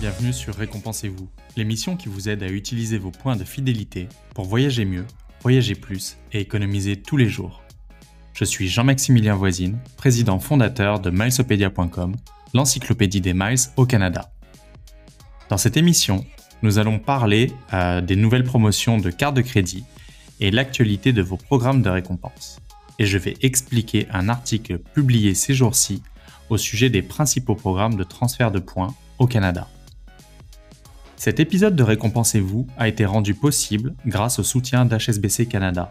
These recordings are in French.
bienvenue sur Récompensez-vous, l'émission qui vous aide à utiliser vos points de fidélité pour voyager mieux, voyager plus et économiser tous les jours. Je suis Jean-Maximilien Voisine, président fondateur de milesopedia.com, l'encyclopédie des miles au Canada. Dans cette émission, nous allons parler euh, des nouvelles promotions de cartes de crédit et l'actualité de vos programmes de récompense. Et je vais expliquer un article publié ces jours-ci au sujet des principaux programmes de transfert de points au Canada. Cet épisode de Récompensez-vous a été rendu possible grâce au soutien d'HSBC Canada.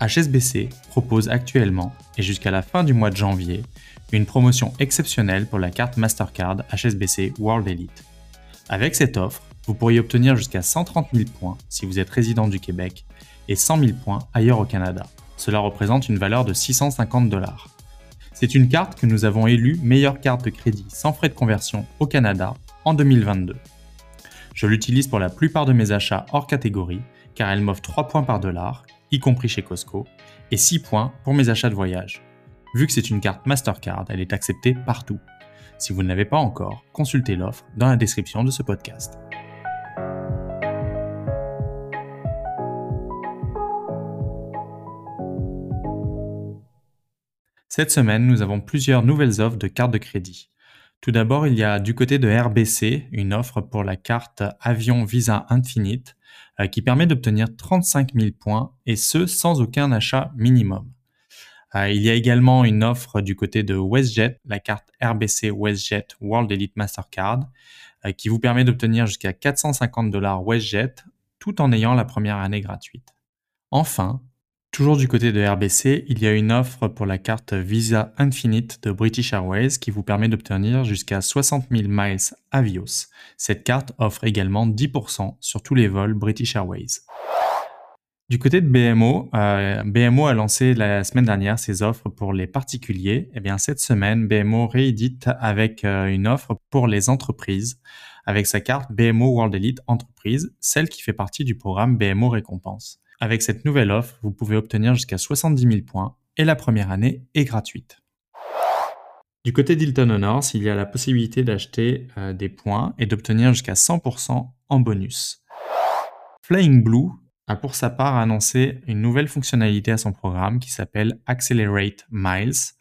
HSBC propose actuellement, et jusqu'à la fin du mois de janvier, une promotion exceptionnelle pour la carte Mastercard HSBC World Elite. Avec cette offre, vous pourriez obtenir jusqu'à 130 000 points si vous êtes résident du Québec et 100 000 points ailleurs au Canada. Cela représente une valeur de 650 dollars. C'est une carte que nous avons élue meilleure carte de crédit sans frais de conversion au Canada en 2022. Je l'utilise pour la plupart de mes achats hors catégorie car elle m'offre 3 points par dollar, y compris chez Costco, et 6 points pour mes achats de voyage. Vu que c'est une carte Mastercard, elle est acceptée partout. Si vous ne l'avez pas encore, consultez l'offre dans la description de ce podcast. Cette semaine, nous avons plusieurs nouvelles offres de cartes de crédit. Tout d'abord, il y a du côté de RBC une offre pour la carte Avion Visa Infinite euh, qui permet d'obtenir 35 000 points et ce sans aucun achat minimum. Euh, il y a également une offre du côté de WestJet, la carte RBC WestJet World Elite Mastercard, euh, qui vous permet d'obtenir jusqu'à 450 dollars WestJet tout en ayant la première année gratuite. Enfin, Toujours du côté de RBC, il y a une offre pour la carte Visa Infinite de British Airways qui vous permet d'obtenir jusqu'à 60 000 miles Avios. Cette carte offre également 10% sur tous les vols British Airways. Du côté de BMO, euh, BMO a lancé la semaine dernière ses offres pour les particuliers. Et eh bien cette semaine, BMO réédite avec euh, une offre pour les entreprises avec sa carte BMO World Elite Entreprise, celle qui fait partie du programme BMO Récompense. Avec cette nouvelle offre, vous pouvez obtenir jusqu'à 70 000 points et la première année est gratuite. Du côté d'Hilton Honors, il y a la possibilité d'acheter euh, des points et d'obtenir jusqu'à 100% en bonus. Flying Blue a pour sa part annoncé une nouvelle fonctionnalité à son programme qui s'appelle Accelerate Miles.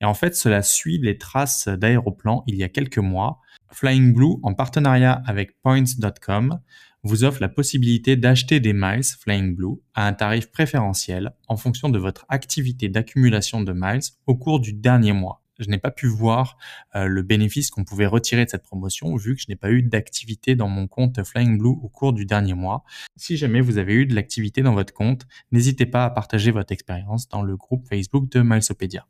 Et en fait, cela suit les traces d'aéroplan il y a quelques mois. Flying Blue, en partenariat avec Points.com, vous offre la possibilité d'acheter des miles Flying Blue à un tarif préférentiel en fonction de votre activité d'accumulation de miles au cours du dernier mois. Je n'ai pas pu voir euh, le bénéfice qu'on pouvait retirer de cette promotion vu que je n'ai pas eu d'activité dans mon compte Flying Blue au cours du dernier mois. Si jamais vous avez eu de l'activité dans votre compte, n'hésitez pas à partager votre expérience dans le groupe Facebook de Milesopedia.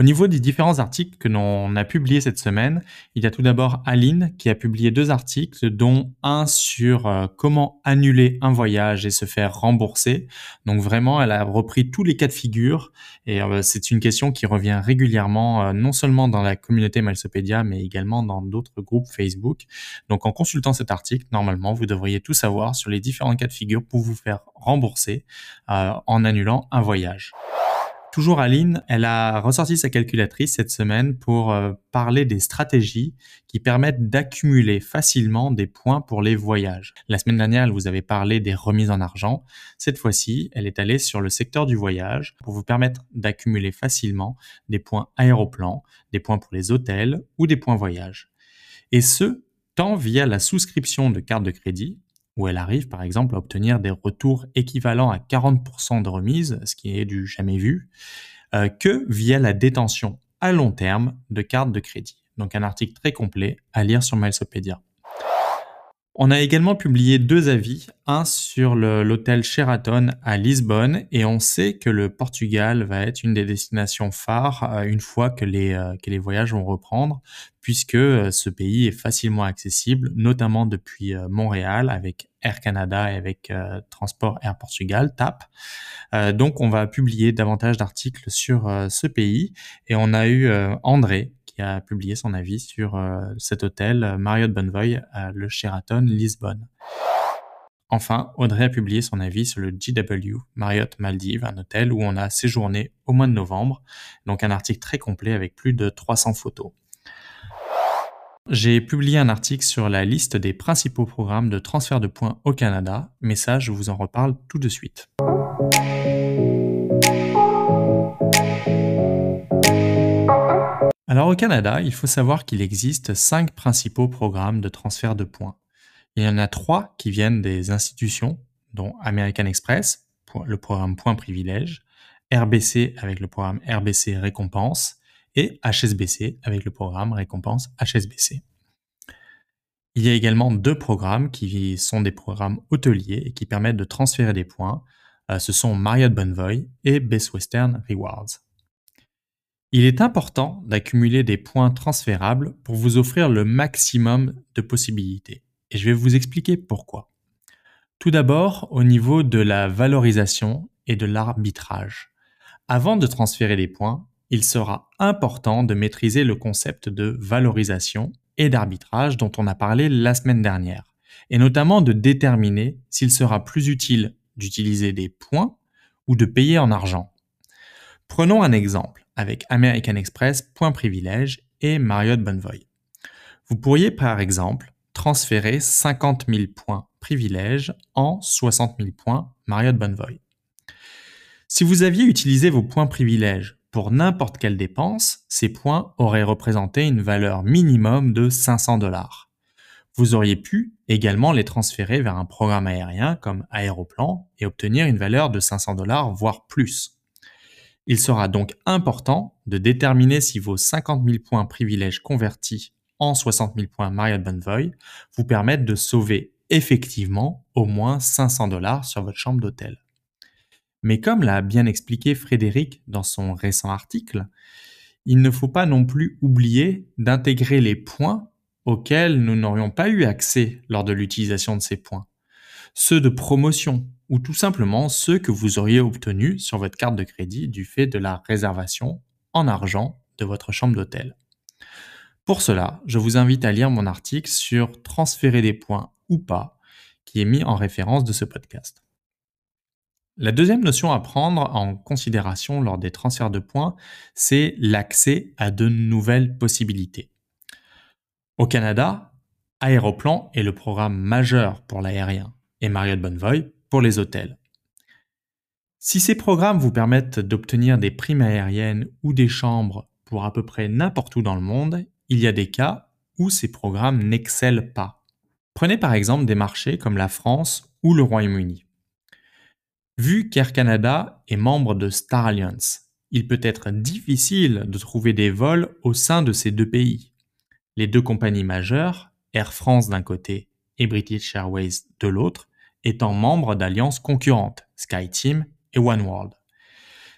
Au niveau des différents articles que l'on a publiés cette semaine, il y a tout d'abord Aline qui a publié deux articles, dont un sur euh, comment annuler un voyage et se faire rembourser. Donc vraiment, elle a repris tous les cas de figure et euh, c'est une question qui revient régulièrement, euh, non seulement dans la communauté Malsopédia, mais également dans d'autres groupes Facebook. Donc en consultant cet article, normalement, vous devriez tout savoir sur les différents cas de figure pour vous faire rembourser en annulant un voyage. Toujours Aline, elle a ressorti sa calculatrice cette semaine pour euh, parler des stratégies qui permettent d'accumuler facilement des points pour les voyages. La semaine dernière, elle vous avait parlé des remises en argent. Cette fois-ci, elle est allée sur le secteur du voyage pour vous permettre d'accumuler facilement des points aéroplan, des points pour les hôtels ou des points voyage. Et ce, tant via la souscription de carte de crédit où elle arrive par exemple à obtenir des retours équivalents à 40% de remise, ce qui est du jamais vu, euh, que via la détention à long terme de cartes de crédit. Donc un article très complet à lire sur Milesopedia. On a également publié deux avis, un sur l'hôtel Sheraton à Lisbonne et on sait que le Portugal va être une des destinations phares euh, une fois que les, euh, que les voyages vont reprendre puisque euh, ce pays est facilement accessible, notamment depuis Montréal avec Air Canada et avec Transport Air Portugal, TAP. donc on va publier davantage d'articles sur ce pays et on a eu André a publié son avis sur euh, cet hôtel euh, Marriott Bonvoy à le Sheraton Lisbonne. Enfin, Audrey a publié son avis sur le GW Marriott Maldives, un hôtel où on a séjourné au mois de novembre, donc un article très complet avec plus de 300 photos. j'ai publié un article sur la liste des principaux programmes de transfert de points au Canada, mais ça, je vous en reparle tout de suite. Alors au Canada, il faut savoir qu'il existe cinq principaux programmes de transfert de points. Il y en a trois qui viennent des institutions, dont American Express, le programme Points Privilèges, RBC avec le programme RBC Récompense et HSBC avec le programme Récompense HSBC. Il y a également deux programmes qui sont des programmes hôteliers et qui permettent de transférer des points. Euh, ce sont Marriott Bonvoy et Best Western Rewards. Il est important d'accumuler des points transférables pour vous offrir le maximum de possibilités. Et je vais vous expliquer pourquoi. Tout d'abord, au niveau de la valorisation et de l'arbitrage. Avant de transférer des points, il sera important de maîtriser le concept de valorisation et d'arbitrage dont on a parlé la semaine dernière, et notamment de déterminer s'il sera plus utile d'utiliser des points ou de payer en argent. Prenons un exemple avec American Express Point Privilège et Marriott Bonvoy. Vous pourriez par exemple transférer 50 000 points privilèges en 60 000 points Marriott Bonvoy. Si vous aviez utilisé vos points privilèges pour n'importe quelle dépense, ces points auraient représenté une valeur minimum de 500 dollars. Vous auriez pu également les transférer vers un programme aérien comme Aéroplan et obtenir une valeur de 500 dollars, voire plus. Il sera donc important de déterminer si vos 50 000 points privilèges convertis en 60 000 points Marriott Bonvoy vous permettent de sauver effectivement au moins 500 dollars sur votre chambre d'hôtel. Mais comme l'a bien expliqué Frédéric dans son récent article, il ne faut pas non plus oublier d'intégrer les points auxquels nous n'aurions pas eu accès lors de l'utilisation de ces points. Ceux de promotion ou tout simplement ceux que vous auriez obtenus sur votre carte de crédit du fait de la réservation en argent de votre chambre d'hôtel. Pour cela, je vous invite à lire mon article sur transférer des points ou pas, qui est mis en référence de ce podcast. La deuxième notion à prendre en considération lors des transferts de points, c'est l'accès à de nouvelles possibilités. Au Canada, Aéroplan est le programme majeur pour l'aérien et Marriott Bonvoy pour les hôtels. Si ces programmes vous permettent d'obtenir des primes aériennes ou des chambres pour à peu près n'importe où dans le monde, il y a des cas où ces programmes n'excellent pas. Prenez par exemple des marchés comme la France ou le Royaume-Uni. Vu qu'Air Canada est membre de Star Alliance, il peut être difficile de trouver des vols au sein de ces deux pays. Les deux compagnies majeures, Air France d'un côté et British Airways de l'autre, étant membres d'alliances concurrentes, SkyTeam et OneWorld.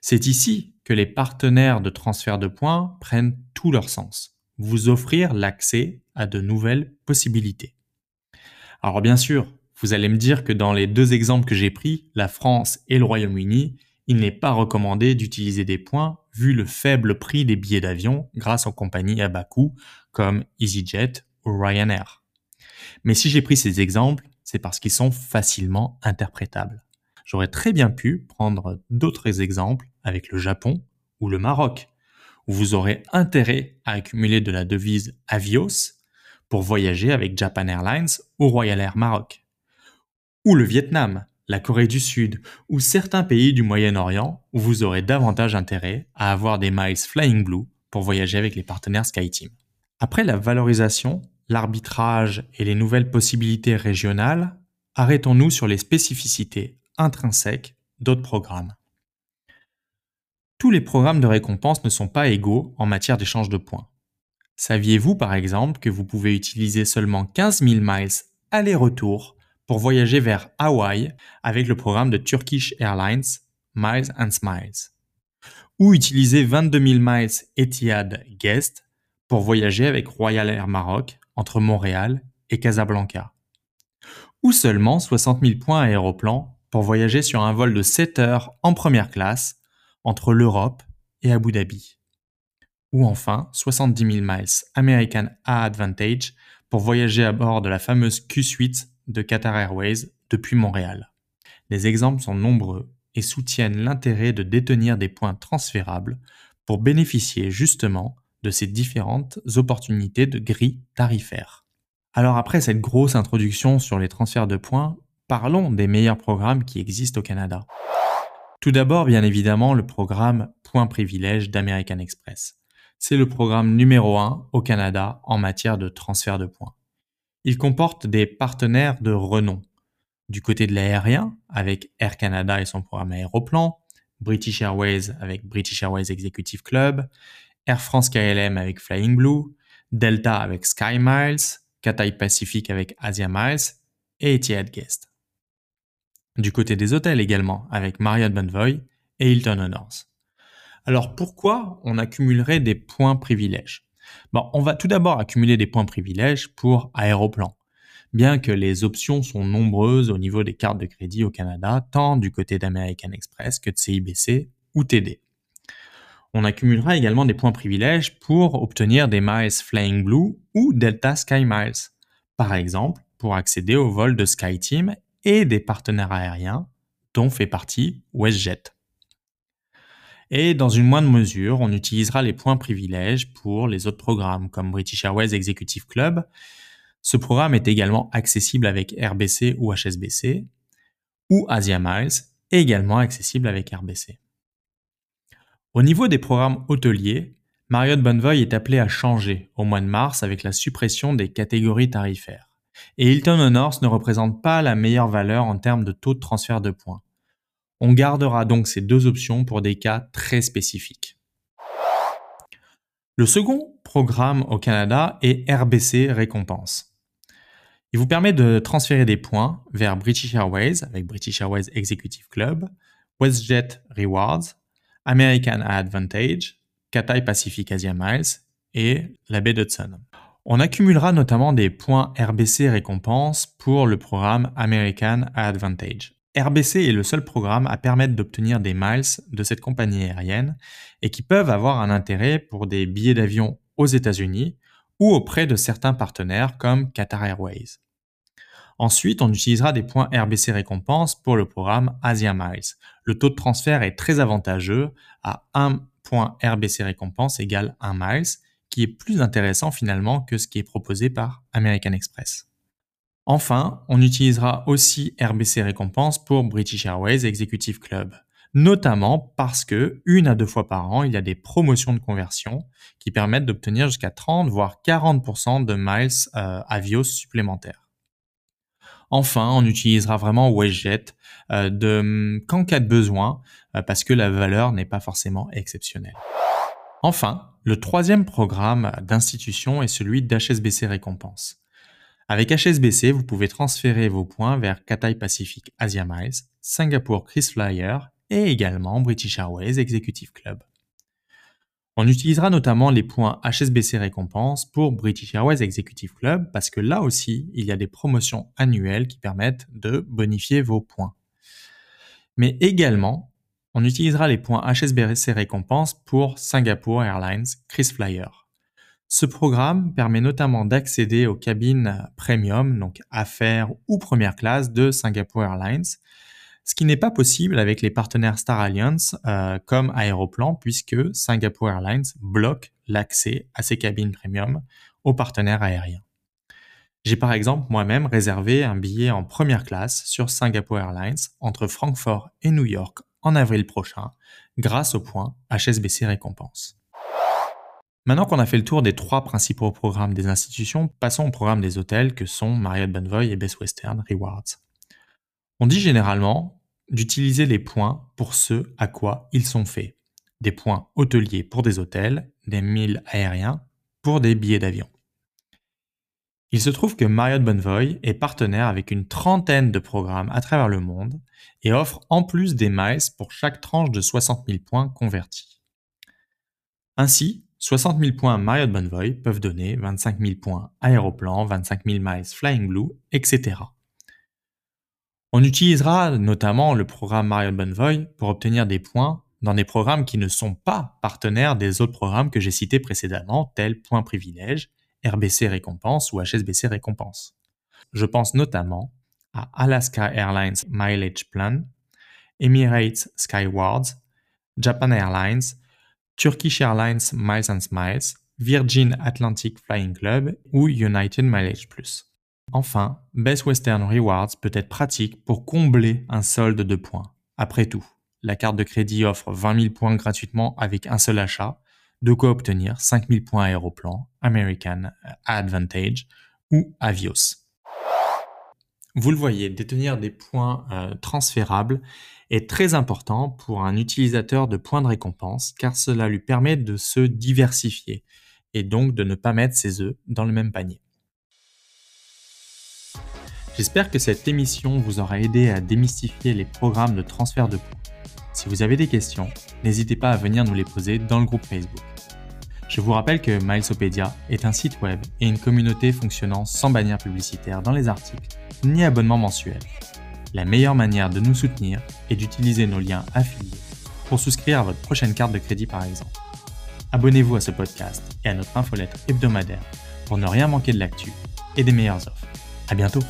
C'est ici que les partenaires de transfert de points prennent tout leur sens, vous offrir l'accès à de nouvelles possibilités. Alors bien sûr, vous allez me dire que dans les deux exemples que j'ai pris, la France et le Royaume-Uni, il n'est pas recommandé d'utiliser des points vu le faible prix des billets d'avion grâce aux compagnies à bas coût comme EasyJet ou Ryanair. Mais si j'ai pris ces exemples, c'est parce qu'ils sont facilement interprétables. J'aurais très bien pu prendre d'autres exemples avec le Japon ou le Maroc, où vous aurez intérêt à accumuler de la devise Avios pour voyager avec Japan Airlines ou Royal Air Maroc. Ou le Vietnam, la Corée du Sud ou certains pays du Moyen-Orient où vous aurez davantage intérêt à avoir des miles Flying Blue pour voyager avec les partenaires SkyTeam. Après la valorisation, l'arbitrage et les nouvelles possibilités régionales, arrêtons-nous sur les spécificités intrinsèques d'autres programmes. Tous les programmes de récompense ne sont pas égaux en matière d'échange de points. Saviez-vous par exemple que vous pouvez utiliser seulement 15 000 miles aller-retour pour voyager vers Hawaï avec le programme de Turkish Airlines Miles and Smiles? Ou utiliser 22 000 miles Etihad Guest pour voyager avec Royal Air Maroc entre Montréal et Casablanca. Ou seulement 60 000 points aéroplan pour voyager sur un vol de 7 heures en première classe entre l'Europe et Abu Dhabi. Ou enfin 70 000 miles American A Advantage pour voyager à bord de la fameuse Q-Suite de Qatar Airways depuis Montréal. Les exemples sont nombreux et soutiennent l'intérêt de détenir des points transférables pour bénéficier justement de ces différentes opportunités de grilles tarifaires. Alors après cette grosse introduction sur les transferts de points, parlons des meilleurs programmes qui existent au Canada. Tout d'abord, bien évidemment, le programme Point Privilège d'American Express. C'est le programme numéro 1 au Canada en matière de transfert de points. Il comporte des partenaires de renom. Du côté de l'aérien, avec Air Canada et son programme Aéroplan, British Airways avec British Airways Executive Club, Air France KLM avec Flying Blue, Delta avec Sky Miles, Cathay Pacific avec Asia Miles et Etihad Guest. Du côté des hôtels également, avec Marriott Bonvoy et Hilton Honors. Alors pourquoi on accumulerait des points privilèges? Bon, On va tout d'abord accumuler des points privilèges pour Aéroplan, bien que les options sont nombreuses au niveau des cartes de crédit au Canada, tant du côté d'American Express que de CIBC ou TD. On accumulera également des points privilèges pour obtenir des miles Flying Blue ou Delta Sky Miles, par exemple pour accéder au vol de SkyTeam et des partenaires aériens dont fait partie WestJet. Et dans une moindre mesure, on utilisera les points privilèges pour les autres programmes comme British Airways Executive Club. Ce programme est également accessible avec RBC ou HSBC, ou Asia Miles, également accessible avec RBC. Au niveau des programmes hôteliers, Marriott Bonvoy est appelé à changer au mois de mars avec la suppression des catégories tarifaires. Et Hilton Honors ne représente pas la meilleure valeur en termes de taux de transfert de points. On gardera donc ces deux options pour des cas très spécifiques. Le second programme au Canada est RBC Récompense. Il vous permet de transférer des points vers British Airways avec British Airways Executive Club, WestJet Rewards, American Advantage, Cathay Pacific Asia Miles et la baie d'Hudson. On accumulera notamment des points RBC récompenses pour le programme American Advantage. RBC est le seul programme à permettre d'obtenir des miles de cette compagnie aérienne et qui peuvent avoir un intérêt pour des billets d'avion aux États-Unis ou auprès de certains partenaires comme Qatar Airways. Ensuite, on utilisera des points RBC récompenses pour le programme Asia Miles. Le taux de transfert est très avantageux à 1 point RBC récompense égale 1 miles, qui est plus intéressant finalement que ce qui est proposé par American Express. Enfin, on utilisera aussi RBC récompense pour British Airways Executive Club, notamment parce que une à deux fois par an, il y a des promotions de conversion qui permettent d'obtenir jusqu'à 30 voire 40% de miles euh, avios supplémentaires. Enfin, on utilisera vraiment WestJet euh, de, qu'en cas de besoin, euh, parce que la valeur n'est pas forcément exceptionnelle. Enfin, le troisième programme d'institution est celui d'HSBC Récompense. Avec HSBC, vous pouvez transférer vos points vers Cathay Pacific Asia Miles, Singapour KrisFlyer et également British Airways Executive Club. On utilisera notamment les points HSBC récompense pour British Airways Executive Club parce que là aussi, il y a des promotions annuelles qui permettent de bonifier vos points. Mais également, on utilisera les points HSBC récompense pour Singapore Airlines KrisFlyer. Ce programme permet notamment d'accéder aux cabines premium, donc affaires ou première classe de Singapore Airlines, ce qui n'est pas possible avec les partenaires Star Alliance euh, comme Aéroplan, puisque Singapore Airlines bloque l'accès à ces cabines premium aux partenaires aériens. J'ai par exemple moi-même réservé un billet en première classe sur Singapore Airlines entre Francfort et New York en avril prochain grâce au point HSBC Récompense. Maintenant qu'on a fait le tour des trois principaux programmes des institutions, passons au programme des hôtels que sont Marriott Bonvoy et Best Western Rewards. On dit généralement d'utiliser les points pour ce à quoi ils sont faits. Des points hôteliers pour des hôtels, des milles aériens pour des billets d'avion. Il se trouve que Marriott Bonvoy est partenaire avec une trentaine de programmes à travers le monde et offre en plus des miles pour chaque tranche de 60 000 points convertis. Ainsi, 60 000 points Marriott Bonvoy peuvent donner 25 000 points Aéroplan, 25 000 miles Flying Blue, etc. On utilisera notamment le programme Marriott Bonvoy pour obtenir des points dans des programmes qui ne sont pas partenaires des autres programmes que j'ai cités précédemment, tels Points Privilèges, RBC Récompense ou HSBC Récompense. Je pense notamment à Alaska Airlines Mileage Plan, Emirates Skywards, Japan Airlines, Turkish Airlines Miles and Smiles, Virgin Atlantic Flying Club ou United Mileage Plus. Enfin, Best Western Rewards peut être pratique pour combler un solde de points. Après tout, la carte de crédit offre 20 000 points gratuitement avec un seul achat, de quoi obtenir 5 000 points Aéroplan, American Advantage ou Avios. Vous le voyez, détenir des points euh, transférables est très important pour un utilisateur de points de récompense car cela lui permet de se diversifier et donc de ne pas mettre ses œufs dans le même panier. J'espère que cette émission vous aura aidé à démystifier les programmes de transfert de points. Si vous avez des questions, n'hésitez pas à venir nous les poser dans le groupe Facebook. Je vous rappelle que Milesopedia est un site web et une communauté fonctionnant sans bannière publicitaire dans les articles, ni abonnement mensuel. La meilleure manière de nous soutenir est d'utiliser nos liens affiliés pour souscrire à votre prochaine carte de crédit par exemple. Abonnez-vous à ce podcast et à notre infolettre hebdomadaire pour ne rien manquer de l'actu et des meilleures offres. À bientôt!